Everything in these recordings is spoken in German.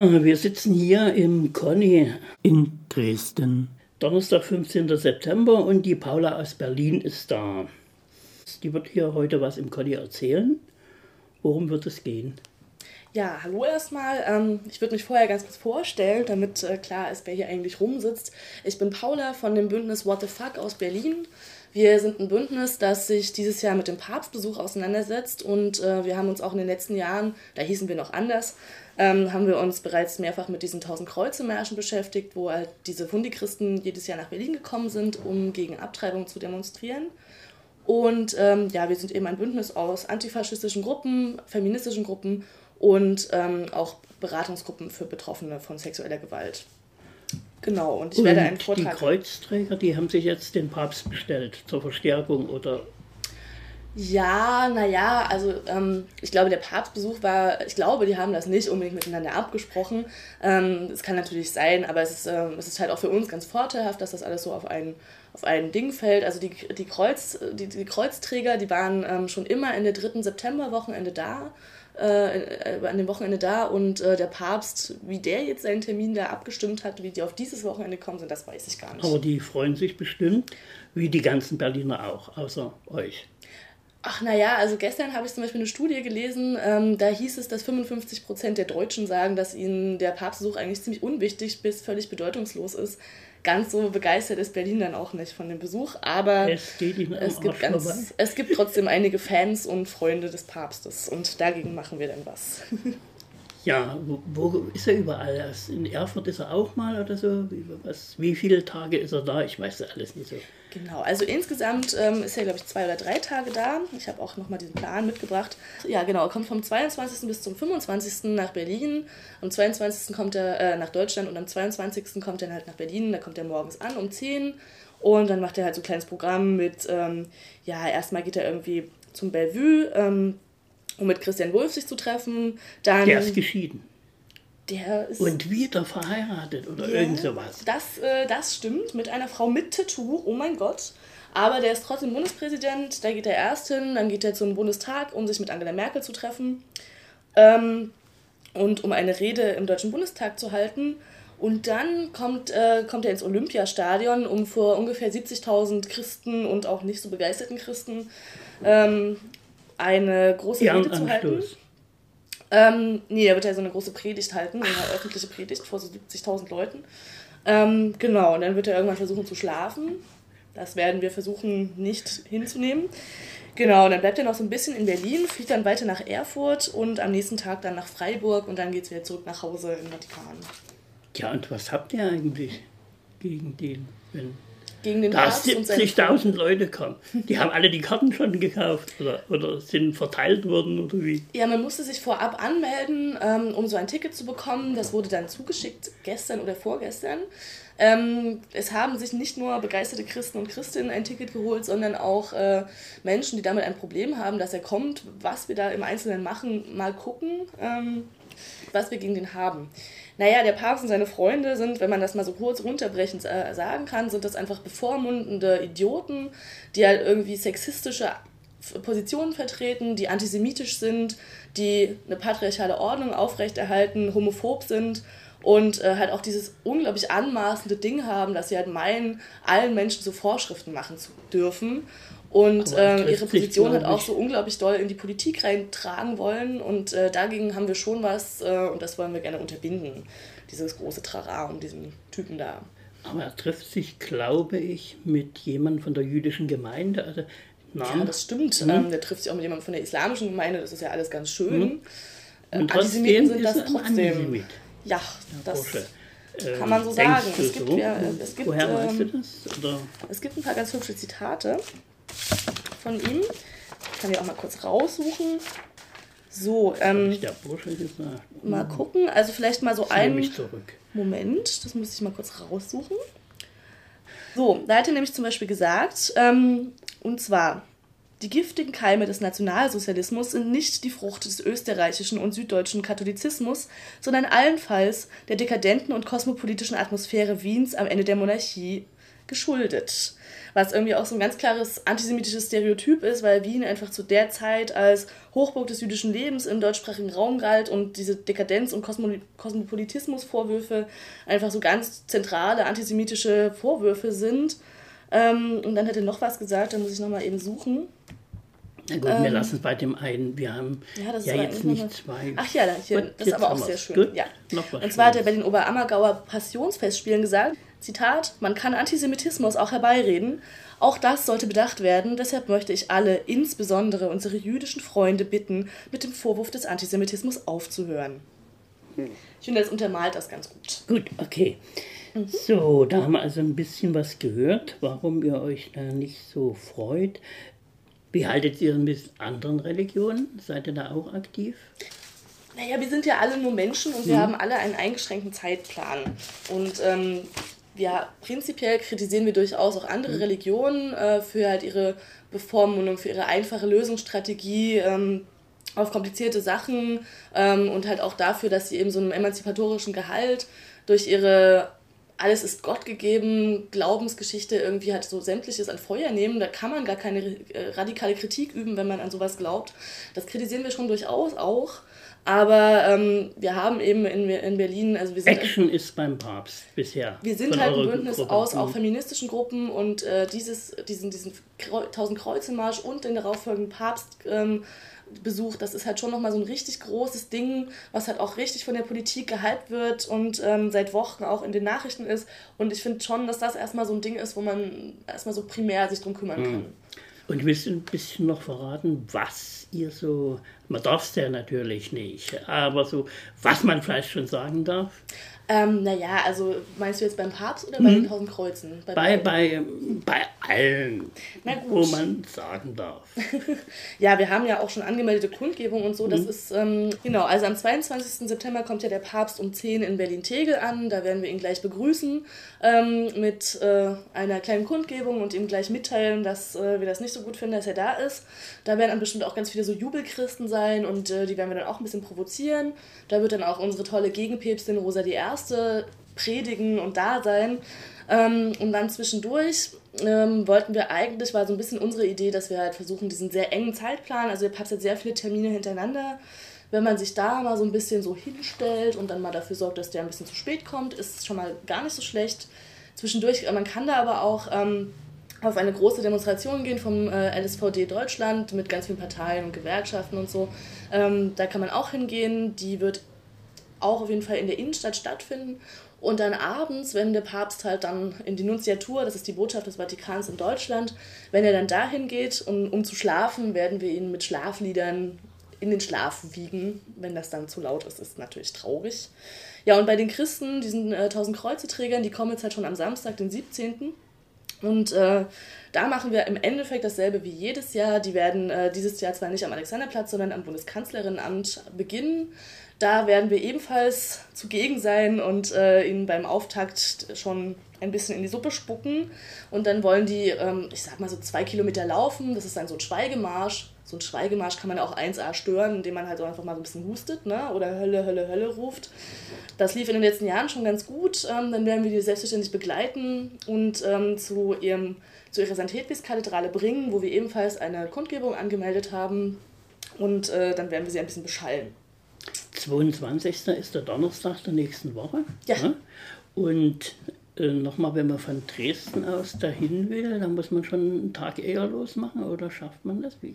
Wir sitzen hier im Conny in Dresden. Donnerstag, 15. September und die Paula aus Berlin ist da. Die wird hier heute was im Conny erzählen. Worum wird es gehen? Ja, hallo erstmal. Ähm, ich würde mich vorher ganz kurz vorstellen, damit äh, klar ist, wer hier eigentlich rumsitzt. Ich bin Paula von dem Bündnis What the Fuck aus Berlin. Wir sind ein Bündnis, das sich dieses Jahr mit dem Papstbesuch auseinandersetzt und äh, wir haben uns auch in den letzten Jahren, da hießen wir noch anders, ähm, haben wir uns bereits mehrfach mit diesen 1000 Kreuze-Märschen beschäftigt, wo halt diese Fundichristen jedes Jahr nach Berlin gekommen sind, um gegen Abtreibung zu demonstrieren. Und ähm, ja, wir sind eben ein Bündnis aus antifaschistischen Gruppen, feministischen Gruppen und ähm, auch Beratungsgruppen für Betroffene von sexueller Gewalt. Genau, und ich und werde einen Vortrag. Die Kreuzträger, die haben sich jetzt den Papst bestellt zur Verstärkung oder ja, naja, also ähm, ich glaube, der Papstbesuch war, ich glaube, die haben das nicht unbedingt miteinander abgesprochen. Ähm, es kann natürlich sein, aber es ist, ähm, es ist halt auch für uns ganz vorteilhaft, dass das alles so auf ein, auf ein Ding fällt. Also die, die, Kreuz, die, die Kreuzträger, die waren ähm, schon immer in der dritten Septemberwochenende da. Äh, an dem Wochenende da und äh, der Papst, wie der jetzt seinen Termin da abgestimmt hat, wie die auf dieses Wochenende kommen sind, das weiß ich gar nicht. Aber die freuen sich bestimmt, wie die ganzen Berliner auch, außer euch. Ach naja, also gestern habe ich zum Beispiel eine Studie gelesen, ähm, da hieß es, dass 55 Prozent der Deutschen sagen, dass ihnen der Papstbesuch eigentlich ziemlich unwichtig bis völlig bedeutungslos ist. Ganz so begeistert ist Berlin dann auch nicht von dem Besuch, aber es, es gibt, ganz, es gibt trotzdem einige Fans und Freunde des Papstes und dagegen machen wir dann was. Ja, wo, wo, ist er überall? In Erfurt ist er auch mal oder so? Wie, was, wie viele Tage ist er da? Ich weiß das alles nicht so. Genau, also insgesamt ähm, ist er, glaube ich, zwei oder drei Tage da. Ich habe auch nochmal diesen Plan mitgebracht. Ja, genau, er kommt vom 22. bis zum 25. nach Berlin. Am 22. kommt er äh, nach Deutschland und am 22. kommt er halt nach Berlin. Da kommt er morgens an um 10 und dann macht er halt so ein kleines Programm mit, ähm, ja, erstmal geht er irgendwie zum Bellevue. Ähm, um mit Christian Wulff sich zu treffen. Dann, der ist geschieden. Der ist und wieder verheiratet oder ja, irgend sowas. Das, äh, das stimmt, mit einer Frau mit Tattoo, oh mein Gott. Aber der ist trotzdem Bundespräsident, da geht er erst hin, dann geht er zum Bundestag, um sich mit Angela Merkel zu treffen ähm, und um eine Rede im Deutschen Bundestag zu halten. Und dann kommt, äh, kommt er ins Olympiastadion, um vor ungefähr 70.000 Christen und auch nicht so begeisterten Christen ähm, eine große Rede zu halten. Ähm, nee, er wird ja so eine große Predigt halten, eine öffentliche Predigt vor so 70.000 Leuten. Ähm, genau, und dann wird er irgendwann versuchen zu schlafen. Das werden wir versuchen nicht hinzunehmen. Genau, und dann bleibt er noch so ein bisschen in Berlin, fliegt dann weiter nach Erfurt und am nächsten Tag dann nach Freiburg und dann geht es wieder zurück nach Hause in Vatikan. Ja, und was habt ihr eigentlich gegen den, wenn gegen den da 70.000 Leute kommen. Die haben alle die Karten schon gekauft oder, oder sind verteilt worden oder wie? Ja, man musste sich vorab anmelden, ähm, um so ein Ticket zu bekommen. Das wurde dann zugeschickt gestern oder vorgestern. Ähm, es haben sich nicht nur begeisterte Christen und Christinnen ein Ticket geholt, sondern auch äh, Menschen, die damit ein Problem haben, dass er kommt. Was wir da im Einzelnen machen, mal gucken, ähm, was wir gegen den haben. Naja, der Papst und seine Freunde sind, wenn man das mal so kurz runterbrechend äh, sagen kann, sind das einfach bevormundende Idioten, die halt irgendwie sexistische Positionen vertreten, die antisemitisch sind, die eine patriarchale Ordnung aufrechterhalten, homophob sind und äh, halt auch dieses unglaublich anmaßende Ding haben, dass sie halt meinen, allen Menschen so Vorschriften machen zu dürfen und äh, ihre Position halt auch so unglaublich doll in die Politik reintragen wollen. Und äh, dagegen haben wir schon was äh, und das wollen wir gerne unterbinden. Dieses große Trara um diesen Typen da. Aber er trifft sich, glaube ich, mit jemandem von der jüdischen Gemeinde. Also Namen. Ja, das stimmt. Mhm. Ähm, der trifft sich auch mit jemandem von der islamischen Gemeinde. Das ist ja alles ganz schön. Mhm. Äh, und Antisemiten sind das trotzdem. Antisemit. Ja, das äh, kann man so sagen. Es gibt, so? ja, es gibt, Woher ähm, weißt du das? Oder? Es gibt ein paar ganz hübsche Zitate von ihm. Ich kann die auch mal kurz raussuchen. So, ähm, mal gucken. Also vielleicht mal so ein Moment, das muss ich mal kurz raussuchen. So, da hat er nämlich zum Beispiel gesagt, ähm, und zwar, die giftigen Keime des Nationalsozialismus sind nicht die Frucht des österreichischen und süddeutschen Katholizismus, sondern allenfalls der dekadenten und kosmopolitischen Atmosphäre Wiens am Ende der Monarchie geschuldet. Was irgendwie auch so ein ganz klares antisemitisches Stereotyp ist, weil Wien einfach zu der Zeit als Hochburg des jüdischen Lebens im deutschsprachigen Raum galt und diese Dekadenz- und Kosmopolitismus-Vorwürfe einfach so ganz zentrale antisemitische Vorwürfe sind. Ähm, und dann hat er noch was gesagt, da muss ich nochmal eben suchen. Na gut, ähm, wir lassen es bei dem einen. Wir haben ja, ja jetzt nicht zwei. Ach ja, hier, gut, das ist aber auch sehr schön. Gut, ja. Und zwar hat er bei den Oberammergauer Passionsfestspielen gesagt, Zitat, man kann Antisemitismus auch herbeireden. Auch das sollte bedacht werden. Deshalb möchte ich alle, insbesondere unsere jüdischen Freunde, bitten, mit dem Vorwurf des Antisemitismus aufzuhören. Hm. Ich finde, das untermalt das ganz gut. Gut, okay. Mhm. So, da haben wir also ein bisschen was gehört, warum ihr euch da nicht so freut. Wie haltet ihr mit anderen Religionen? Seid ihr da auch aktiv? Naja, wir sind ja alle nur Menschen und wir mhm. haben alle einen eingeschränkten Zeitplan. Und ähm, ja, prinzipiell kritisieren wir durchaus auch andere mhm. Religionen äh, für halt ihre Bevormundung, für ihre einfache Lösungsstrategie ähm, auf komplizierte Sachen ähm, und halt auch dafür, dass sie eben so einen emanzipatorischen Gehalt durch ihre alles ist Gott gegeben, Glaubensgeschichte irgendwie halt so sämtliches an Feuer nehmen. Da kann man gar keine äh, radikale Kritik üben, wenn man an sowas glaubt. Das kritisieren wir schon durchaus auch. Aber ähm, wir haben eben in, in Berlin, also wir sind. Action ist beim Papst bisher. Wir sind halt ein Bündnis Gruppe. aus auch feministischen Gruppen und äh, dieses, diesen, diesen Tausend Kreuze Marsch und den darauffolgenden Papst. Ähm, Besuch, das ist halt schon nochmal so ein richtig großes Ding, was halt auch richtig von der Politik gehypt wird und ähm, seit Wochen auch in den Nachrichten ist. Und ich finde schon, dass das erstmal so ein Ding ist, wo man erstmal so primär sich drum kümmern kann. Mhm. Und willst du ein bisschen noch verraten, was ihr so, man darf es ja natürlich nicht, aber so, was man vielleicht schon sagen darf? Ähm, naja, also meinst du jetzt beim Papst oder bei hm. den Tausend Kreuzen? Bei, bei, bei, bei allen, wo man sagen darf. ja, wir haben ja auch schon angemeldete Kundgebung und so. Das hm. ist, ähm, genau, also am 22. September kommt ja der Papst um 10 in Berlin-Tegel an. Da werden wir ihn gleich begrüßen ähm, mit äh, einer kleinen Kundgebung und ihm gleich mitteilen, dass äh, wir das nicht so gut finden, dass er da ist. Da werden dann bestimmt auch ganz viele so Jubelchristen sein und äh, die werden wir dann auch ein bisschen provozieren. Da wird dann auch unsere tolle Gegenpäpstin Rosa die Erste predigen und da sein. Ähm, und dann zwischendurch ähm, wollten wir eigentlich, war so ein bisschen unsere Idee, dass wir halt versuchen, diesen sehr engen Zeitplan, also der Papst hat sehr viele Termine hintereinander, wenn man sich da mal so ein bisschen so hinstellt und dann mal dafür sorgt, dass der ein bisschen zu spät kommt, ist schon mal gar nicht so schlecht. Zwischendurch, man kann da aber auch ähm, auf eine große Demonstration gehen vom äh, LSVD Deutschland mit ganz vielen Parteien und Gewerkschaften und so. Ähm, da kann man auch hingehen. Die wird auch auf jeden Fall in der Innenstadt stattfinden. Und dann abends, wenn der Papst halt dann in die Nunziatur, das ist die Botschaft des Vatikans in Deutschland, wenn er dann dahin geht, um, um zu schlafen, werden wir ihn mit Schlafliedern in den Schlaf wiegen. Wenn das dann zu laut ist, ist natürlich traurig. Ja, und bei den Christen, diesen äh, 1000 Kreuzeträgern, die kommen jetzt halt schon am Samstag, den 17. Und äh, da machen wir im Endeffekt dasselbe wie jedes Jahr. Die werden äh, dieses Jahr zwar nicht am Alexanderplatz, sondern am Bundeskanzlerinnenamt beginnen. Da werden wir ebenfalls zugegen sein und äh, ihnen beim Auftakt schon ein bisschen in die Suppe spucken. Und dann wollen die, ähm, ich sag mal, so zwei Kilometer laufen. Das ist dann so ein Schweigemarsch. So ein Schweigemarsch kann man auch 1A stören, indem man halt so einfach mal so ein bisschen hustet ne? oder Hölle, Hölle, Hölle ruft. Das lief in den letzten Jahren schon ganz gut. Ähm, dann werden wir die selbstverständlich begleiten und ähm, zu, ihrem, zu ihrer St. Hedwigs-Kathedrale bringen, wo wir ebenfalls eine Kundgebung angemeldet haben. Und äh, dann werden wir sie ein bisschen beschallen. 22. ist der Donnerstag der nächsten Woche. Ja. Ne? Und äh, nochmal, wenn man von Dresden aus dahin will, dann muss man schon einen Tag eher losmachen oder schafft man das wie?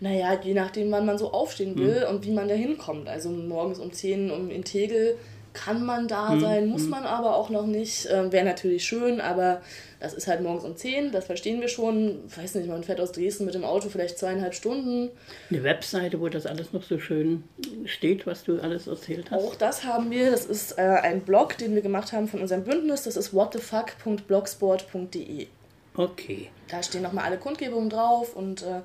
Naja, je nachdem, wann man so aufstehen hm. will hm. und wie man da hinkommt. Also morgens um 10 um in Tegel kann man da hm. sein, muss hm. man aber auch noch nicht. Ähm, Wäre natürlich schön, aber das ist halt morgens um 10, das verstehen wir schon. Ich weiß nicht, man fährt aus Dresden mit dem Auto vielleicht zweieinhalb Stunden. Eine Webseite, wo das alles noch so schön steht, was du alles erzählt hast? Auch das haben wir. Das ist äh, ein Blog, den wir gemacht haben von unserem Bündnis. Das ist whatthefuck.blogsport.de. Okay. Da stehen nochmal alle Kundgebungen drauf und äh,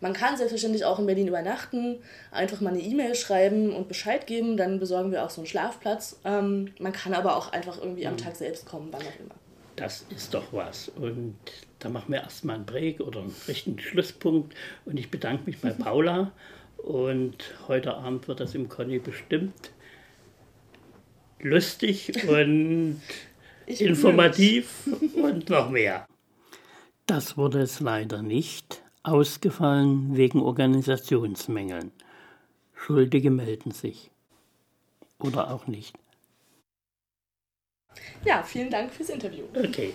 man kann selbstverständlich auch in Berlin übernachten, einfach mal eine E-Mail schreiben und Bescheid geben, dann besorgen wir auch so einen Schlafplatz. Ähm, man kann aber auch einfach irgendwie am mhm. Tag selbst kommen, wann auch immer das ist doch was. Und da machen wir erstmal einen Break oder einen richtigen Schlusspunkt. Und ich bedanke mich bei Paula. Und heute Abend wird das im Conny bestimmt lustig. Und informativ und noch mehr. Das wurde es leider nicht. Ausgefallen wegen Organisationsmängeln. Schuldige melden sich. Oder auch nicht. Ja, vielen Dank fürs Interview. Okay.